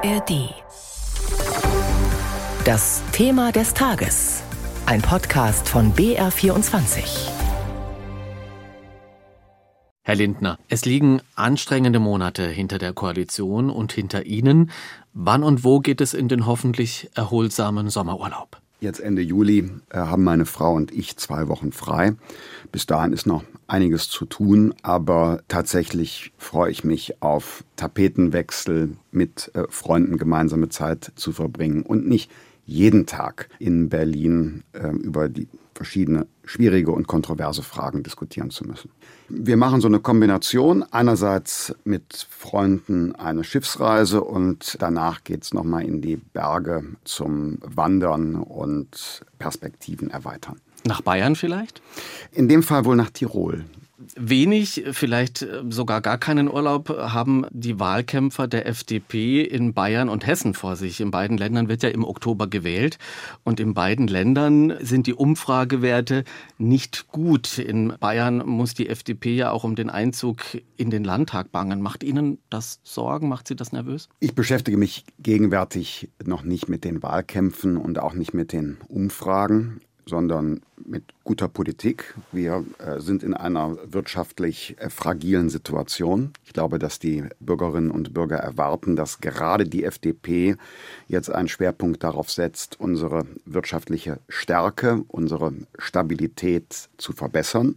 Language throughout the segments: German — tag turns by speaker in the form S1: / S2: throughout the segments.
S1: ARD. Das Thema des Tages. Ein Podcast von BR24.
S2: Herr Lindner, es liegen anstrengende Monate hinter der Koalition und hinter Ihnen. Wann und wo geht es in den hoffentlich erholsamen Sommerurlaub?
S3: Jetzt Ende Juli äh, haben meine Frau und ich zwei Wochen frei. Bis dahin ist noch einiges zu tun, aber tatsächlich freue ich mich auf Tapetenwechsel, mit äh, Freunden gemeinsame Zeit zu verbringen und nicht jeden Tag in Berlin äh, über die verschiedene schwierige und kontroverse Fragen diskutieren zu müssen. Wir machen so eine Kombination, einerseits mit Freunden eine Schiffsreise und danach geht es nochmal in die Berge zum Wandern und Perspektiven erweitern.
S2: Nach Bayern vielleicht?
S3: In dem Fall wohl nach Tirol
S2: wenig, vielleicht äh, sogar gar keinen Urlaub haben die Wahlkämpfer der FDP in Bayern und Hessen vor sich. In beiden Ländern wird ja im Oktober gewählt und in beiden Ländern sind die Umfragewerte nicht gut. In Bayern muss die FDP ja auch um den Einzug in den Landtag bangen. Macht Ihnen das Sorgen? Macht Sie das nervös?
S3: Ich beschäftige mich gegenwärtig noch nicht mit den Wahlkämpfen und auch nicht mit den Umfragen sondern mit guter Politik. Wir äh, sind in einer wirtschaftlich äh, fragilen Situation. Ich glaube, dass die Bürgerinnen und Bürger erwarten, dass gerade die FDP jetzt einen Schwerpunkt darauf setzt, unsere wirtschaftliche Stärke, unsere Stabilität zu verbessern.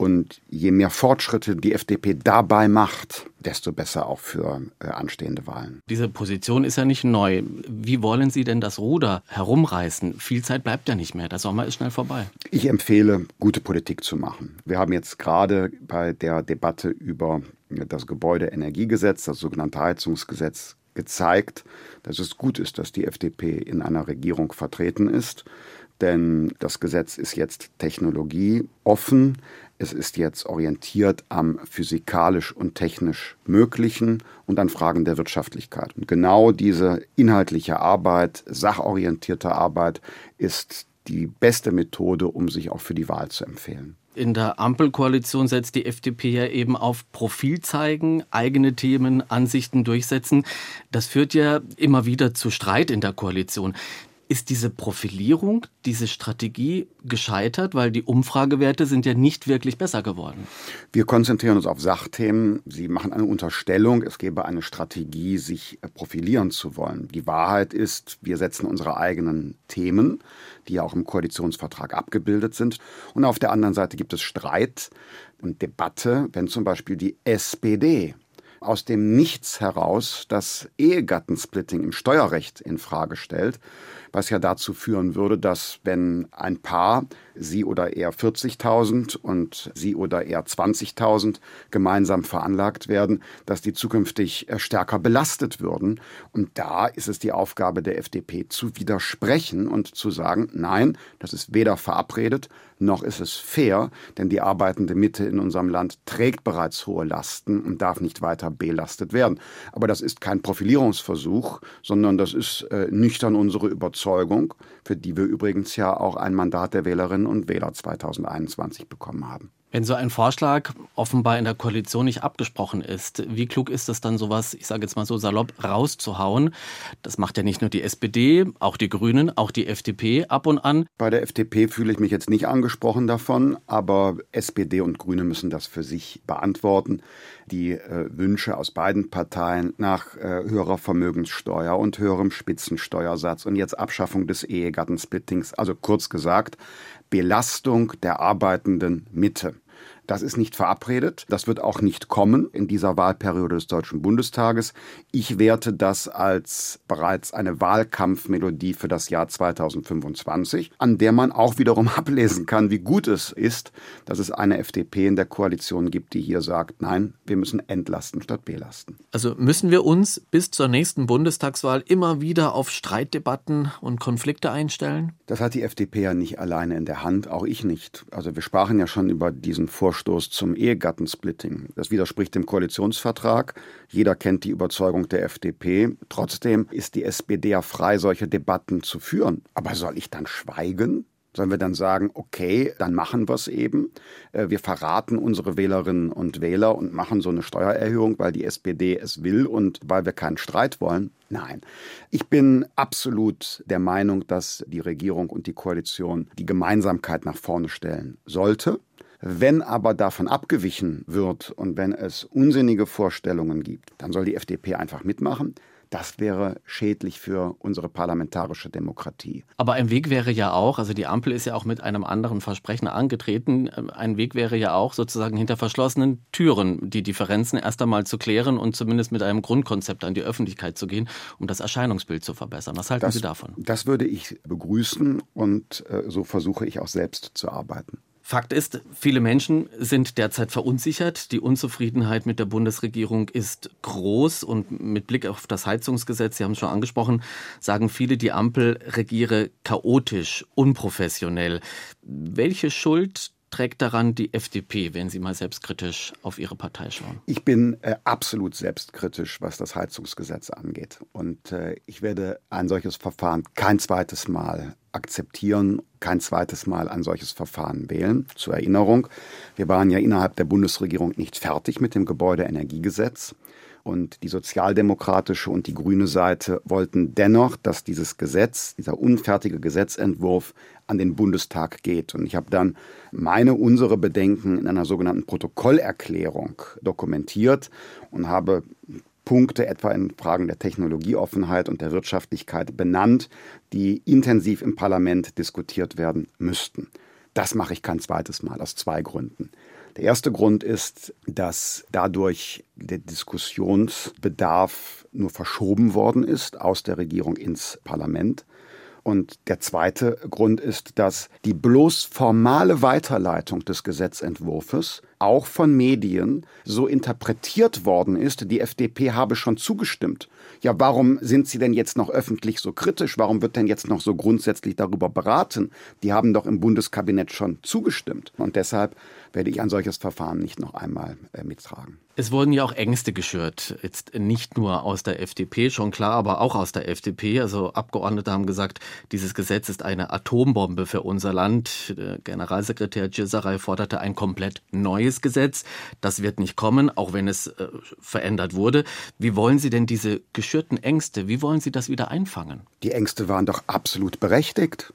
S3: Und je mehr Fortschritte die FDP dabei macht, desto besser auch für äh, anstehende Wahlen.
S2: Diese Position ist ja nicht neu. Wie wollen Sie denn das Ruder herumreißen? Viel Zeit bleibt ja nicht mehr. Der Sommer ist schnell vorbei.
S3: Ich empfehle, gute Politik zu machen. Wir haben jetzt gerade bei der Debatte über das Gebäudeenergiegesetz, das sogenannte Heizungsgesetz, gezeigt, dass es gut ist, dass die FDP in einer Regierung vertreten ist. Denn das Gesetz ist jetzt technologieoffen. Es ist jetzt orientiert am physikalisch und technisch Möglichen und an Fragen der Wirtschaftlichkeit. Und genau diese inhaltliche Arbeit, sachorientierte Arbeit ist die beste Methode, um sich auch für die Wahl zu empfehlen.
S2: In der Ampelkoalition setzt die FDP ja eben auf Profil zeigen, eigene Themen, Ansichten durchsetzen. Das führt ja immer wieder zu Streit in der Koalition. Ist diese Profilierung, diese Strategie gescheitert, weil die Umfragewerte sind ja nicht wirklich besser geworden?
S3: Wir konzentrieren uns auf Sachthemen. Sie machen eine Unterstellung, es gäbe eine Strategie, sich profilieren zu wollen. Die Wahrheit ist, wir setzen unsere eigenen Themen, die ja auch im Koalitionsvertrag abgebildet sind. Und auf der anderen Seite gibt es Streit und Debatte, wenn zum Beispiel die SPD aus dem Nichts heraus das Ehegattensplitting im Steuerrecht in Frage stellt was ja dazu führen würde, dass wenn ein Paar, sie oder er 40.000 und sie oder er 20.000 gemeinsam veranlagt werden, dass die zukünftig äh, stärker belastet würden. Und da ist es die Aufgabe der FDP zu widersprechen und zu sagen, nein, das ist weder verabredet, noch ist es fair, denn die arbeitende Mitte in unserem Land trägt bereits hohe Lasten und darf nicht weiter belastet werden. Aber das ist kein Profilierungsversuch, sondern das ist äh, nüchtern unsere Überzeugung Überzeugung, für die wir übrigens ja auch ein Mandat der Wählerinnen und Wähler 2021 bekommen haben.
S2: Wenn so ein Vorschlag offenbar in der Koalition nicht abgesprochen ist, wie klug ist es dann, sowas, ich sage jetzt mal so salopp, rauszuhauen? Das macht ja nicht nur die SPD, auch die Grünen, auch die FDP ab und an.
S3: Bei der FDP fühle ich mich jetzt nicht angesprochen davon, aber SPD und Grüne müssen das für sich beantworten. Die äh, Wünsche aus beiden Parteien nach äh, höherer Vermögenssteuer und höherem Spitzensteuersatz und jetzt Abschaffung des Ehegattensplittings, also kurz gesagt, Belastung der arbeitenden Mitte. Das ist nicht verabredet. Das wird auch nicht kommen in dieser Wahlperiode des Deutschen Bundestages. Ich werte das als bereits eine Wahlkampfmelodie für das Jahr 2025, an der man auch wiederum ablesen kann, wie gut es ist, dass es eine FDP in der Koalition gibt, die hier sagt, nein, wir müssen entlasten statt belasten.
S2: Also müssen wir uns bis zur nächsten Bundestagswahl immer wieder auf Streitdebatten und Konflikte einstellen?
S3: Das hat die FDP ja nicht alleine in der Hand, auch ich nicht. Also wir sprachen ja schon über diesen Vorschlag Vorstoß zum Ehegattensplitting. Das widerspricht dem Koalitionsvertrag. Jeder kennt die Überzeugung der FDP. Trotzdem ist die SPD ja frei, solche Debatten zu führen. Aber soll ich dann schweigen? Sollen wir dann sagen, okay, dann machen wir es eben. Äh, wir verraten unsere Wählerinnen und Wähler und machen so eine Steuererhöhung, weil die SPD es will und weil wir keinen Streit wollen? Nein. Ich bin absolut der Meinung, dass die Regierung und die Koalition die Gemeinsamkeit nach vorne stellen sollte. Wenn aber davon abgewichen wird und wenn es unsinnige Vorstellungen gibt, dann soll die FDP einfach mitmachen. Das wäre schädlich für unsere parlamentarische Demokratie.
S2: Aber ein Weg wäre ja auch, also die Ampel ist ja auch mit einem anderen Versprechen angetreten, ein Weg wäre ja auch sozusagen hinter verschlossenen Türen die Differenzen erst einmal zu klären und zumindest mit einem Grundkonzept an die Öffentlichkeit zu gehen, um das Erscheinungsbild zu verbessern. Was halten
S3: das,
S2: Sie davon?
S3: Das würde ich begrüßen und äh, so versuche ich auch selbst zu arbeiten.
S2: Fakt ist, viele Menschen sind derzeit verunsichert. Die Unzufriedenheit mit der Bundesregierung ist groß und mit Blick auf das Heizungsgesetz, Sie haben es schon angesprochen, sagen viele, die Ampel regiere chaotisch, unprofessionell. Welche Schuld trägt daran die FDP, wenn Sie mal selbstkritisch auf Ihre Partei schauen?
S3: Ich bin äh, absolut selbstkritisch, was das Heizungsgesetz angeht. Und äh, ich werde ein solches Verfahren kein zweites Mal akzeptieren, kein zweites Mal ein solches Verfahren wählen. Zur Erinnerung, wir waren ja innerhalb der Bundesregierung nicht fertig mit dem Gebäudeenergiegesetz. Und die sozialdemokratische und die grüne Seite wollten dennoch, dass dieses Gesetz, dieser unfertige Gesetzentwurf an den Bundestag geht. Und ich habe dann meine, unsere Bedenken in einer sogenannten Protokollerklärung dokumentiert und habe Punkte, etwa in Fragen der Technologieoffenheit und der Wirtschaftlichkeit, benannt, die intensiv im Parlament diskutiert werden müssten. Das mache ich kein zweites Mal aus zwei Gründen. Der erste Grund ist, dass dadurch der Diskussionsbedarf nur verschoben worden ist aus der Regierung ins Parlament. Und der zweite Grund ist, dass die bloß formale Weiterleitung des Gesetzentwurfs auch von Medien so interpretiert worden ist, die FDP habe schon zugestimmt. Ja, warum sind Sie denn jetzt noch öffentlich so kritisch? Warum wird denn jetzt noch so grundsätzlich darüber beraten? Die haben doch im Bundeskabinett schon zugestimmt. Und deshalb werde ich ein solches Verfahren nicht noch einmal äh, mittragen.
S2: Es wurden ja auch Ängste geschürt, jetzt nicht nur aus der FDP, schon klar, aber auch aus der FDP. Also Abgeordnete haben gesagt, dieses Gesetz ist eine Atombombe für unser Land. Der Generalsekretär Gisaray forderte ein komplett neues Gesetz. Das wird nicht kommen, auch wenn es äh, verändert wurde. Wie wollen Sie denn diese geschürten Ängste, wie wollen Sie das wieder einfangen?
S3: Die Ängste waren doch absolut berechtigt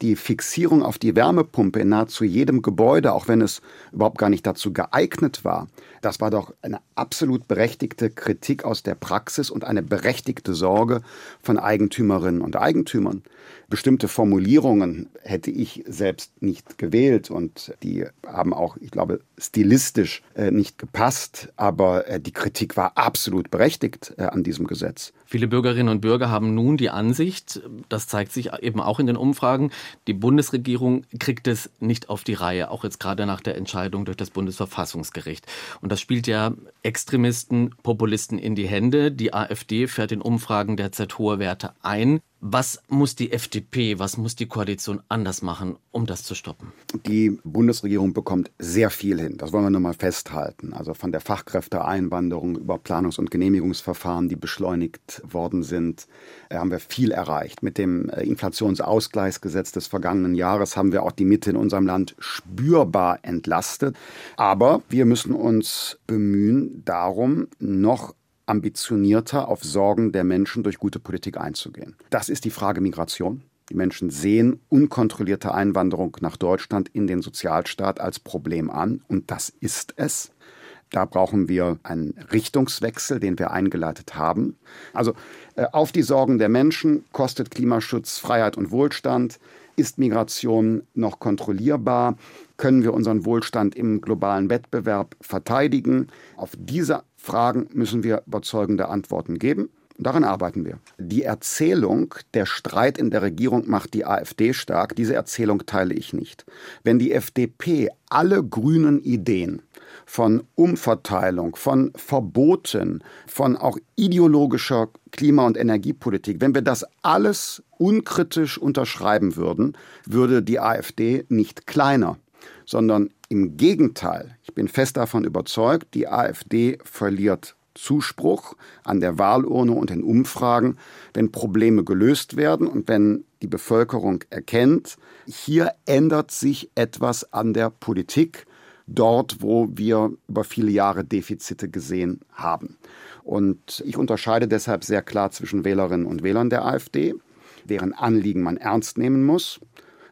S3: die Fixierung auf die Wärmepumpe in nahezu jedem Gebäude, auch wenn es überhaupt gar nicht dazu geeignet war, das war doch eine absolut berechtigte Kritik aus der Praxis und eine berechtigte Sorge von Eigentümerinnen und Eigentümern. Bestimmte Formulierungen hätte ich selbst nicht gewählt und die haben auch, ich glaube, stilistisch äh, nicht gepasst, aber äh, die Kritik war absolut berechtigt äh, an diesem Gesetz.
S2: Viele Bürgerinnen und Bürger haben nun die Ansicht, das zeigt sich eben auch in den Umfragen, die Bundesregierung kriegt es nicht auf die Reihe, auch jetzt gerade nach der Entscheidung durch das Bundesverfassungsgericht. Und das spielt ja Extremisten, Populisten in die Hände. Die AfD fährt in Umfragen derzeit hohe Werte ein. Was muss die FDP, was muss die Koalition anders machen, um das zu stoppen?
S3: Die Bundesregierung bekommt sehr viel hin. Das wollen wir nur mal festhalten. Also von der Fachkräfteeinwanderung über Planungs- und Genehmigungsverfahren, die beschleunigt worden sind, äh, haben wir viel erreicht. Mit dem äh, Inflationsausgleichsgesetz des vergangenen Jahres haben wir auch die Mitte in unserem Land spürbar entlastet. Aber wir müssen uns bemühen, darum noch ambitionierter auf Sorgen der Menschen durch gute Politik einzugehen. Das ist die Frage Migration. Die Menschen sehen unkontrollierte Einwanderung nach Deutschland in den Sozialstaat als Problem an und das ist es. Da brauchen wir einen Richtungswechsel, den wir eingeleitet haben. Also äh, auf die Sorgen der Menschen kostet Klimaschutz Freiheit und Wohlstand. Ist Migration noch kontrollierbar? Können wir unseren Wohlstand im globalen Wettbewerb verteidigen? Auf diese Fragen müssen wir überzeugende Antworten geben. Daran arbeiten wir. Die Erzählung, der Streit in der Regierung macht die AfD stark, diese Erzählung teile ich nicht. Wenn die FDP alle grünen Ideen von Umverteilung, von Verboten, von auch ideologischer Klima- und Energiepolitik, wenn wir das alles unkritisch unterschreiben würden, würde die AfD nicht kleiner, sondern im Gegenteil, ich bin fest davon überzeugt, die AfD verliert Zuspruch an der Wahlurne und in Umfragen, wenn Probleme gelöst werden und wenn die Bevölkerung erkennt, hier ändert sich etwas an der Politik, dort, wo wir über viele Jahre Defizite gesehen haben. Und ich unterscheide deshalb sehr klar zwischen Wählerinnen und Wählern der AfD, deren Anliegen man ernst nehmen muss,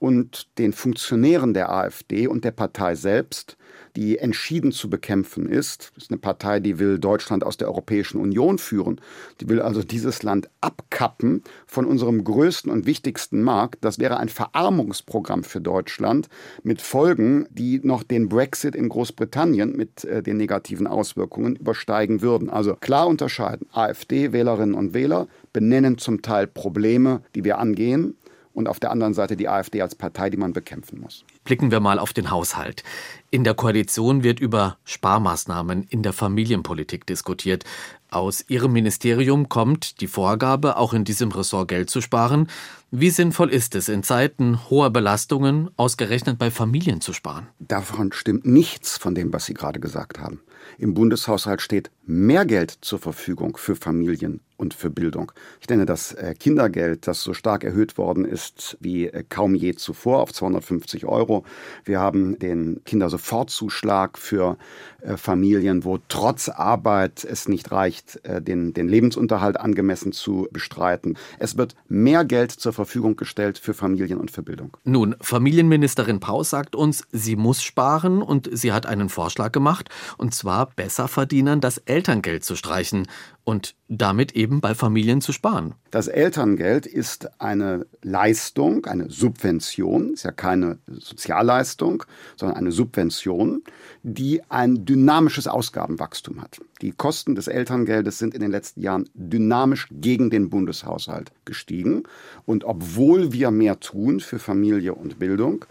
S3: und den Funktionären der AfD und der Partei selbst, die entschieden zu bekämpfen ist. Das ist eine Partei, die will Deutschland aus der Europäischen Union führen. Die will also dieses Land abkappen von unserem größten und wichtigsten Markt. Das wäre ein Verarmungsprogramm für Deutschland mit Folgen, die noch den Brexit in Großbritannien mit äh, den negativen Auswirkungen übersteigen würden. Also klar unterscheiden. AfD-Wählerinnen und Wähler benennen zum Teil Probleme, die wir angehen und auf der anderen Seite die AfD als Partei, die man bekämpfen muss.
S2: Blicken wir mal auf den Haushalt. In der Koalition wird über Sparmaßnahmen in der Familienpolitik diskutiert. Aus Ihrem Ministerium kommt die Vorgabe, auch in diesem Ressort Geld zu sparen. Wie sinnvoll ist es, in Zeiten hoher Belastungen ausgerechnet bei Familien zu sparen?
S3: Davon stimmt nichts von dem, was Sie gerade gesagt haben. Im Bundeshaushalt steht mehr Geld zur Verfügung für Familien und für Bildung. Ich nenne das äh, Kindergeld, das so stark erhöht worden ist wie äh, kaum je zuvor auf 250 Euro. Wir haben den Kindersofortzuschlag für äh, Familien, wo trotz Arbeit es nicht reicht, den, den Lebensunterhalt angemessen zu bestreiten. Es wird mehr Geld zur Verfügung gestellt für Familien und für Bildung.
S2: Nun, Familienministerin Paus sagt uns, sie muss sparen und sie hat einen Vorschlag gemacht, und zwar besser verdienen das Elterngeld zu streichen und damit eben bei Familien zu sparen.
S3: Das Elterngeld ist eine Leistung, eine Subvention, ist ja keine Sozialleistung, sondern eine Subvention, die ein dynamisches Ausgabenwachstum hat. Die Kosten des Elterngeldes sind in den letzten Jahren dynamisch gegen den Bundeshaushalt gestiegen. Und obwohl wir mehr tun für Familie und Bildung,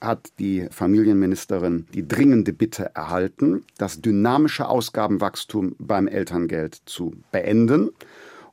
S3: hat die Familienministerin die dringende Bitte erhalten, das dynamische Ausgabenwachstum beim Elterngeld zu beenden.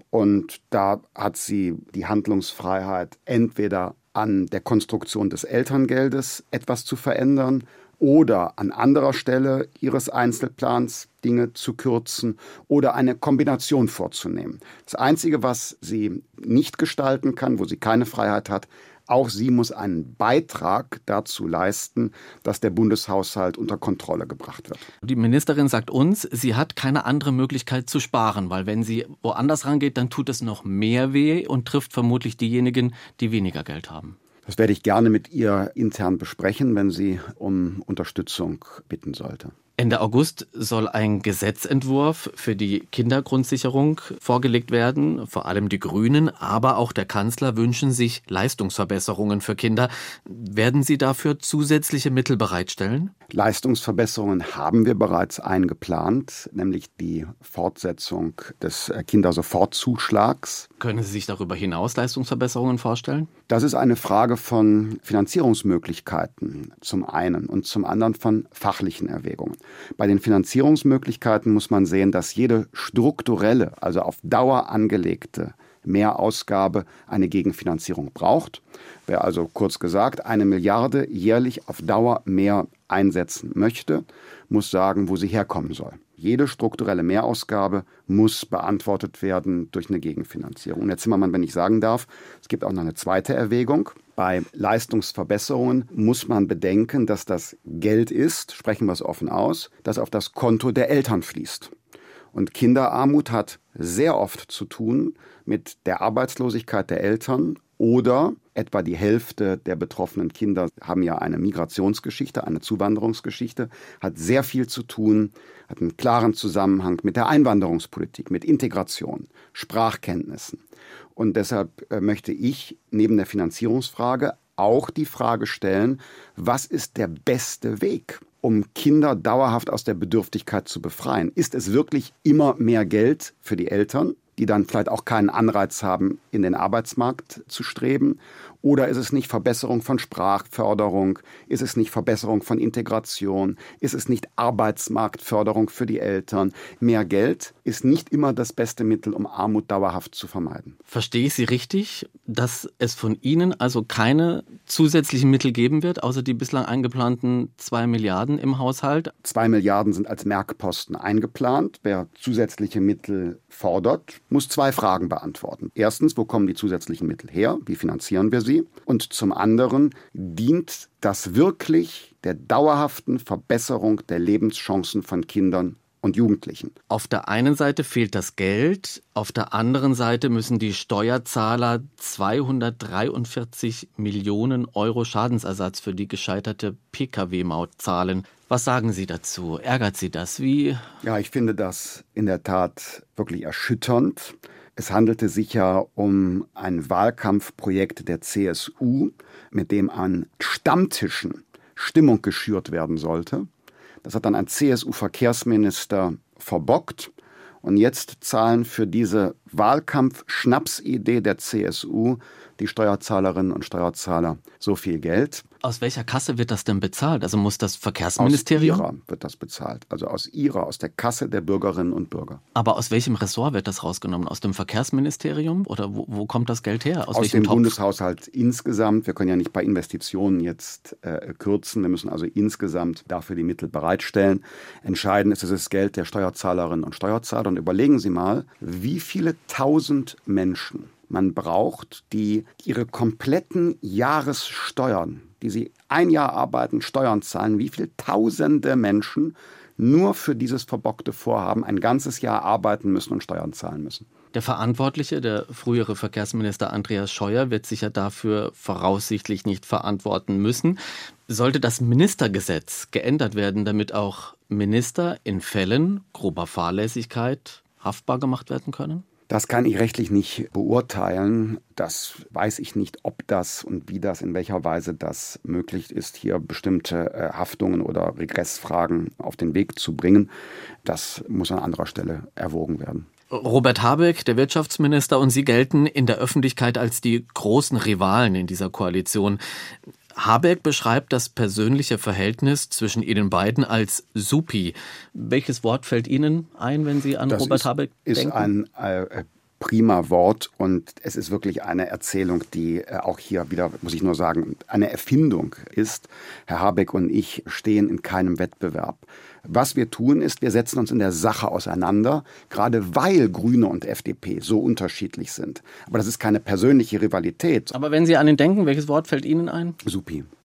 S3: Und da hat sie die Handlungsfreiheit, entweder an der Konstruktion des Elterngeldes etwas zu verändern oder an anderer Stelle ihres Einzelplans Dinge zu kürzen oder eine Kombination vorzunehmen. Das Einzige, was sie nicht gestalten kann, wo sie keine Freiheit hat, auch sie muss einen Beitrag dazu leisten, dass der Bundeshaushalt unter Kontrolle gebracht wird.
S2: Die Ministerin sagt uns, sie hat keine andere Möglichkeit zu sparen, weil wenn sie woanders rangeht, dann tut es noch mehr weh und trifft vermutlich diejenigen, die weniger Geld haben.
S3: Das werde ich gerne mit ihr intern besprechen, wenn sie um Unterstützung bitten sollte.
S2: Ende August soll ein Gesetzentwurf für die Kindergrundsicherung vorgelegt werden. Vor allem die Grünen, aber auch der Kanzler wünschen sich Leistungsverbesserungen für Kinder. Werden Sie dafür zusätzliche Mittel bereitstellen?
S3: Leistungsverbesserungen haben wir bereits eingeplant, nämlich die Fortsetzung des Kindersofortzuschlags.
S2: Können Sie sich darüber hinaus Leistungsverbesserungen vorstellen?
S3: Das ist eine Frage von Finanzierungsmöglichkeiten zum einen und zum anderen von fachlichen Erwägungen. Bei den Finanzierungsmöglichkeiten muss man sehen, dass jede strukturelle, also auf Dauer angelegte Mehrausgabe eine Gegenfinanzierung braucht. Wer also kurz gesagt eine Milliarde jährlich auf Dauer mehr einsetzen möchte, muss sagen, wo sie herkommen soll. Jede strukturelle Mehrausgabe muss beantwortet werden durch eine Gegenfinanzierung. Und Herr Zimmermann, wenn ich sagen darf, es gibt auch noch eine zweite Erwägung. Bei Leistungsverbesserungen muss man bedenken, dass das Geld ist, sprechen wir es offen aus, das auf das Konto der Eltern fließt. Und Kinderarmut hat sehr oft zu tun mit der Arbeitslosigkeit der Eltern oder etwa die Hälfte der betroffenen Kinder haben ja eine Migrationsgeschichte, eine Zuwanderungsgeschichte, hat sehr viel zu tun, hat einen klaren Zusammenhang mit der Einwanderungspolitik, mit Integration, Sprachkenntnissen. Und deshalb äh, möchte ich neben der Finanzierungsfrage auch die Frage stellen, was ist der beste Weg, um Kinder dauerhaft aus der Bedürftigkeit zu befreien? Ist es wirklich immer mehr Geld für die Eltern, die dann vielleicht auch keinen Anreiz haben, in den Arbeitsmarkt zu streben? Oder ist es nicht Verbesserung von Sprachförderung? Ist es nicht Verbesserung von Integration? Ist es nicht Arbeitsmarktförderung für die Eltern? Mehr Geld ist nicht immer das beste Mittel, um Armut dauerhaft zu vermeiden.
S2: Verstehe ich Sie richtig, dass es von Ihnen also keine zusätzlichen Mittel geben wird, außer die bislang eingeplanten zwei Milliarden im Haushalt?
S3: Zwei Milliarden sind als Merkposten eingeplant. Wer zusätzliche Mittel fordert, muss zwei Fragen beantworten. Erstens, wo kommen die zusätzlichen Mittel her? Wie finanzieren wir sie? Und zum anderen, dient das wirklich der dauerhaften Verbesserung der Lebenschancen von Kindern und Jugendlichen.
S2: Auf der einen Seite fehlt das Geld, auf der anderen Seite müssen die Steuerzahler 243 Millionen Euro Schadensersatz für die gescheiterte Pkw-Maut zahlen. Was sagen Sie dazu? Ärgert Sie das? Wie?
S3: Ja, ich finde das in der Tat wirklich erschütternd. Es handelte sich ja um ein Wahlkampfprojekt der CSU, mit dem an Stammtischen Stimmung geschürt werden sollte. Das hat dann ein CSU-Verkehrsminister verbockt. Und jetzt zahlen für diese Wahlkampf-Schnapsidee der CSU die Steuerzahlerinnen und Steuerzahler so viel Geld.
S2: Aus welcher Kasse wird das denn bezahlt? Also muss das Verkehrsministerium?
S3: Aus ihrer wird das bezahlt. Also aus ihrer, aus der Kasse der Bürgerinnen und Bürger.
S2: Aber aus welchem Ressort wird das rausgenommen? Aus dem Verkehrsministerium? Oder wo, wo kommt das Geld her?
S3: Aus, aus dem Topf? Bundeshaushalt insgesamt. Wir können ja nicht bei Investitionen jetzt äh, kürzen. Wir müssen also insgesamt dafür die Mittel bereitstellen. Entscheidend ist das Geld der Steuerzahlerinnen und Steuerzahler. Und überlegen Sie mal, wie viele tausend Menschen man braucht, die ihre kompletten Jahressteuern, die sie ein Jahr arbeiten, Steuern zahlen, wie viele tausende Menschen nur für dieses verbockte Vorhaben ein ganzes Jahr arbeiten müssen und Steuern zahlen müssen.
S2: Der Verantwortliche, der frühere Verkehrsminister Andreas Scheuer, wird sich ja dafür voraussichtlich nicht verantworten müssen. Sollte das Ministergesetz geändert werden, damit auch Minister in Fällen grober Fahrlässigkeit haftbar gemacht werden können?
S3: Das kann ich rechtlich nicht beurteilen. Das weiß ich nicht, ob das und wie das, in welcher Weise das möglich ist, hier bestimmte äh, Haftungen oder Regressfragen auf den Weg zu bringen. Das muss an anderer Stelle erwogen werden.
S2: Robert Habeck, der Wirtschaftsminister, und Sie gelten in der Öffentlichkeit als die großen Rivalen in dieser Koalition. Habeck beschreibt das persönliche Verhältnis zwischen Ihnen beiden als supi. Welches Wort fällt Ihnen ein, wenn Sie an
S3: das
S2: Robert
S3: ist,
S2: Habeck
S3: ist
S2: denken?
S3: Ist ein äh, prima Wort und es ist wirklich eine Erzählung, die äh, auch hier wieder, muss ich nur sagen, eine Erfindung ist. Herr Habeck und ich stehen in keinem Wettbewerb. Was wir tun ist, wir setzen uns in der Sache auseinander, gerade weil Grüne und FDP so unterschiedlich sind. Aber das ist keine persönliche Rivalität.
S2: Aber wenn Sie an ihn denken, welches Wort fällt Ihnen ein?
S3: Supi.